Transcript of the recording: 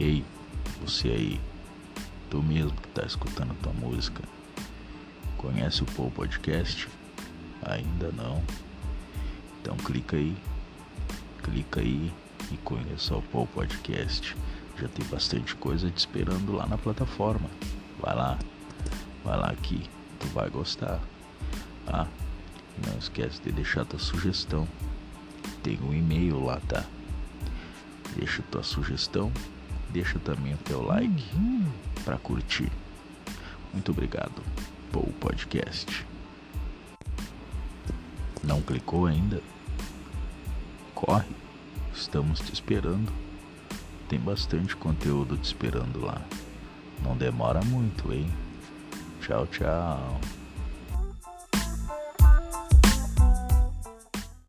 Ei, você aí, tu mesmo que tá escutando tua música, conhece o Paul Podcast? Ainda não? Então clica aí, clica aí e conheça o Paul Podcast. Já tem bastante coisa te esperando lá na plataforma. Vai lá, vai lá que tu vai gostar. Ah, não esquece de deixar tua sugestão. Tem um e-mail lá, tá? Deixa tua sugestão, deixa também o teu like para curtir. Muito obrigado. Paul Podcast. Não clicou ainda? Corre, estamos te esperando. Tem bastante conteúdo te esperando lá. Não demora muito, hein? Tchau, tchau.